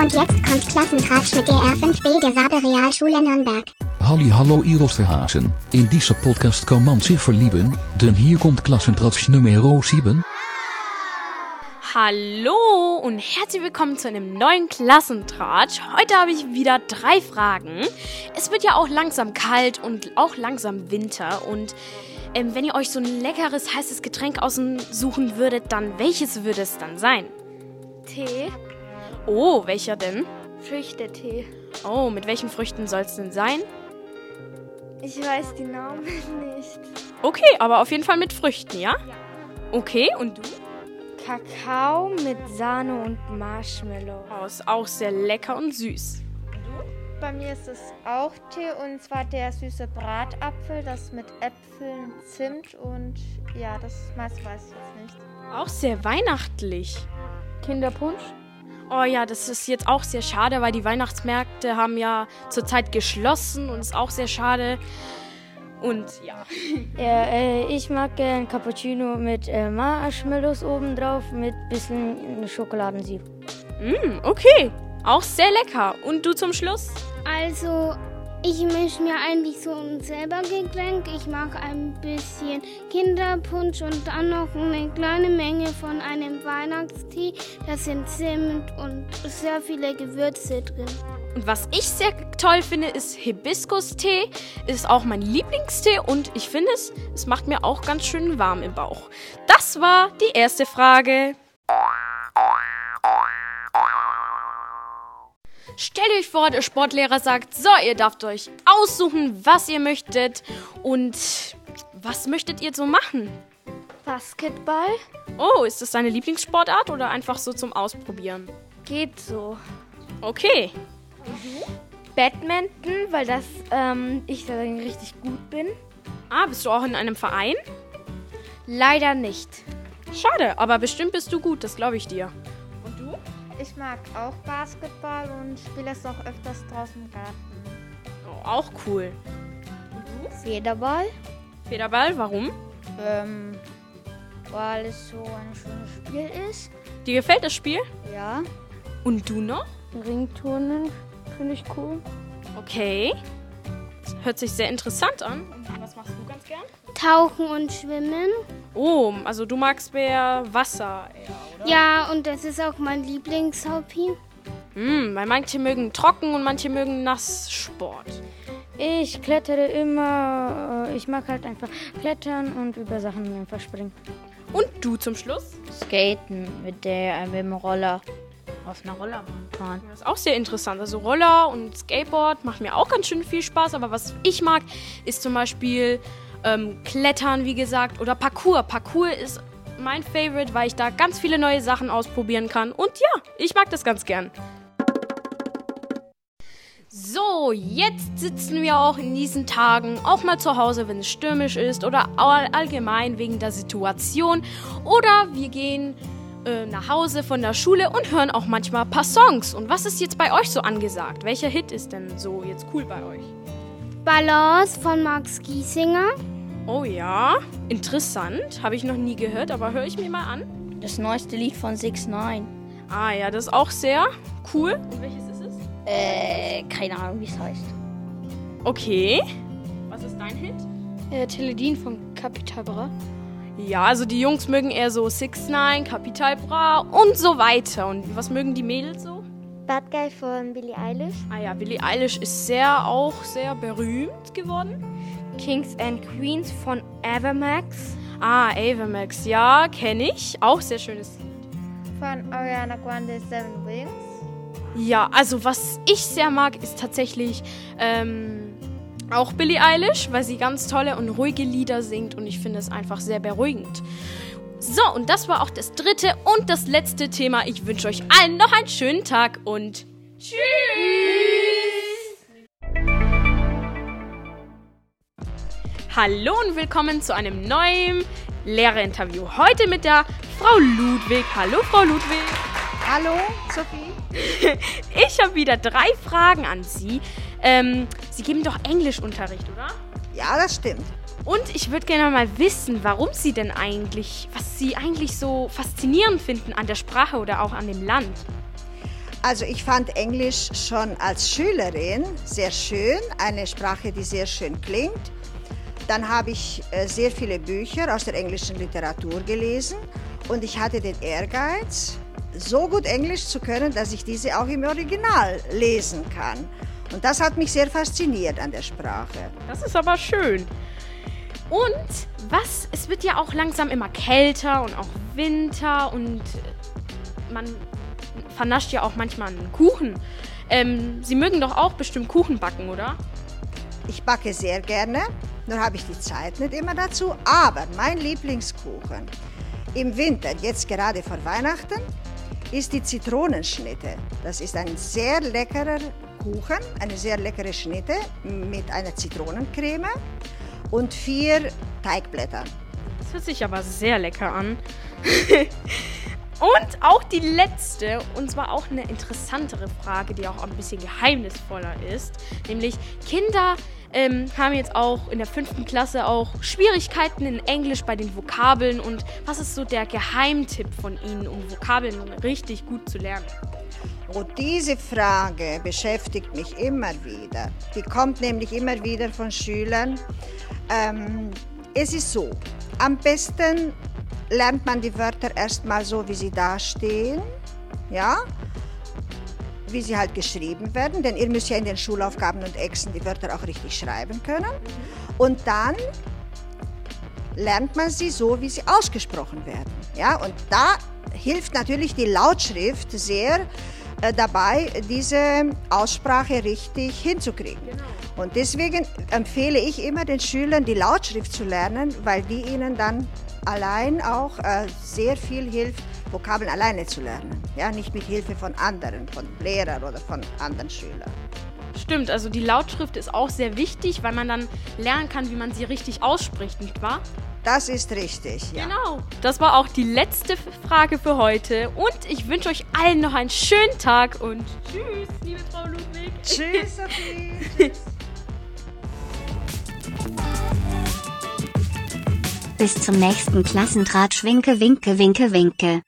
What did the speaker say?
Und jetzt kommt Klassentratsch mit der R5B der Sabe Realschule Nürnberg. Halli hallo Hasen. In dieser Podcast kann man sich verlieben, denn hier kommt Klassentratsch Nummer 7. Hallo und herzlich willkommen zu einem neuen Klassentratsch. Heute habe ich wieder drei Fragen. Es wird ja auch langsam kalt und auch langsam Winter und ähm, wenn ihr euch so ein leckeres, heißes Getränk aussuchen würdet, dann welches würde es dann sein? Tee. Oh, welcher denn? Früchtetee. Oh, mit welchen Früchten soll es denn sein? Ich weiß die Namen nicht. Okay, aber auf jeden Fall mit Früchten, ja? Ja. Okay, und du? Kakao mit Sahne und Marshmallow. Oh, ist auch sehr lecker und süß. Bei mir ist es auch Tee und zwar der süße Bratapfel, das mit Äpfeln, Zimt und ja, das meiste weiß ich jetzt nicht. Auch sehr weihnachtlich. Kinderpunsch? Oh ja, das ist jetzt auch sehr schade, weil die Weihnachtsmärkte haben ja zurzeit geschlossen und ist auch sehr schade. Und ja. ja äh, ich mag gern Cappuccino mit äh, Marshmallows obendrauf mit bisschen Schokoladensieb. Mm, okay. Auch sehr lecker. Und du zum Schluss? Also, ich mische mir eigentlich so ein selber Getränk. Ich mache ein bisschen Kinderpunsch und dann noch eine kleine Menge von einem Weihnachtstee. Da sind Zimt und sehr viele Gewürze drin. Und was ich sehr toll finde, ist Hibiskus-Tee. Ist auch mein Lieblingstee und ich finde es, es macht mir auch ganz schön warm im Bauch. Das war die erste Frage. Stellt euch vor, der Sportlehrer sagt, so, ihr dürft euch aussuchen, was ihr möchtet. Und was möchtet ihr so machen? Basketball. Oh, ist das deine Lieblingssportart oder einfach so zum Ausprobieren? Geht so. Okay. Badminton, weil das ähm, ich darin richtig gut bin. Ah, bist du auch in einem Verein? Leider nicht. Schade, aber bestimmt bist du gut, das glaube ich dir. Ich mag auch Basketball und spiele es auch öfters draußen im Garten. Oh, auch cool. Und du? Federball. Federball, warum? Ähm, weil es so ein schönes Spiel ist. Dir gefällt das Spiel? Ja. Und du noch? Ringturnen finde ich cool. Okay. Hört sich sehr interessant an. Und was machst du ganz gern? Tauchen und Schwimmen. Oh, also du magst mehr Wasser eher, oder? Ja, und das ist auch mein Lieblingshobby. Hm, weil manche mögen trocken und manche mögen Nasssport. Ich klettere immer, äh, ich mag halt einfach klettern und über Sachen einfach springen. Und du zum Schluss? Skaten mit, der, mit dem Roller auf einer Rollerbahn fahren. Das ist auch sehr interessant. Also Roller und Skateboard macht mir auch ganz schön viel Spaß. Aber was ich mag, ist zum Beispiel ähm, Klettern, wie gesagt, oder Parkour. Parkour ist mein Favorite, weil ich da ganz viele neue Sachen ausprobieren kann. Und ja, ich mag das ganz gern. So, jetzt sitzen wir auch in diesen Tagen auch mal zu Hause, wenn es stürmisch ist oder allgemein wegen der Situation. Oder wir gehen äh, nach Hause von der Schule und hören auch manchmal ein paar Songs. Und was ist jetzt bei euch so angesagt? Welcher Hit ist denn so jetzt cool bei euch? Balance von Max Giesinger. Oh ja, interessant. Habe ich noch nie gehört, aber höre ich mir mal an. Das neueste Lied von 6 9 Ah ja, das ist auch sehr cool. Und welches ist es? Äh, keine Ahnung, wie es heißt. Okay. Was ist dein Hit? Äh, Teledin von Capital Bra. Ja, also die Jungs mögen eher so 6 9 Capital Bra und so weiter. Und was mögen die Mädels so? Bad Guy von Billie Eilish. Ah ja, Billie Eilish ist sehr auch sehr berühmt geworden. Kings and Queens von Evermax. Ah, Evermax, ja, kenne ich. Auch sehr schönes Lied. Von Ariana Grande Seven Wings. Ja, also was ich sehr mag, ist tatsächlich ähm, auch Billie Eilish, weil sie ganz tolle und ruhige Lieder singt und ich finde es einfach sehr beruhigend. So, und das war auch das dritte und das letzte Thema. Ich wünsche euch allen noch einen schönen Tag und tschüss! Hallo und willkommen zu einem neuen Lehrerinterview. Heute mit der Frau Ludwig. Hallo, Frau Ludwig. Hallo, Sophie. ich habe wieder drei Fragen an Sie. Ähm, Sie geben doch Englischunterricht, oder? Ja, das stimmt. Und ich würde gerne mal wissen, warum Sie denn eigentlich, was Sie eigentlich so faszinierend finden an der Sprache oder auch an dem Land. Also ich fand Englisch schon als Schülerin sehr schön, eine Sprache, die sehr schön klingt. Dann habe ich äh, sehr viele Bücher aus der englischen Literatur gelesen und ich hatte den Ehrgeiz, so gut Englisch zu können, dass ich diese auch im Original lesen kann. Und das hat mich sehr fasziniert an der Sprache. Das ist aber schön. Und was, es wird ja auch langsam immer kälter und auch Winter und man vernascht ja auch manchmal einen Kuchen. Ähm, Sie mögen doch auch bestimmt Kuchen backen, oder? Ich backe sehr gerne, nur habe ich die Zeit nicht immer dazu. Aber mein Lieblingskuchen im Winter, jetzt gerade vor Weihnachten, ist die Zitronenschnitte. Das ist ein sehr leckerer Kuchen, eine sehr leckere Schnitte mit einer Zitronencreme und vier Teigblättern. Das hört sich aber sehr lecker an. und auch die letzte, und zwar auch eine interessantere Frage, die auch ein bisschen geheimnisvoller ist. Nämlich Kinder ähm, haben jetzt auch in der fünften Klasse auch Schwierigkeiten in Englisch bei den Vokabeln. Und was ist so der Geheimtipp von Ihnen, um Vokabeln richtig gut zu lernen? Und diese Frage beschäftigt mich immer wieder. Die kommt nämlich immer wieder von Schülern. Ähm, es ist so, am besten lernt man die Wörter erstmal so, wie sie da stehen, ja, wie sie halt geschrieben werden, denn ihr müsst ja in den Schulaufgaben und Exen die Wörter auch richtig schreiben können. Und dann lernt man sie so, wie sie ausgesprochen werden, ja, und da hilft natürlich die Lautschrift sehr äh, dabei, diese Aussprache richtig hinzukriegen. Genau. Und deswegen empfehle ich immer den Schülern, die Lautschrift zu lernen, weil die ihnen dann allein auch äh, sehr viel hilft, Vokabeln alleine zu lernen. Ja, nicht mit Hilfe von anderen, von Lehrern oder von anderen Schülern. Stimmt, also die Lautschrift ist auch sehr wichtig, weil man dann lernen kann, wie man sie richtig ausspricht, nicht wahr? Das ist richtig, ja. Genau. Das war auch die letzte Frage für heute. Und ich wünsche euch allen noch einen schönen Tag und tschüss, liebe Frau Ludwig. Tschüss, Sophie. Tschüss. Bis zum nächsten Klassentratsch. Winke, winke, winke, winke.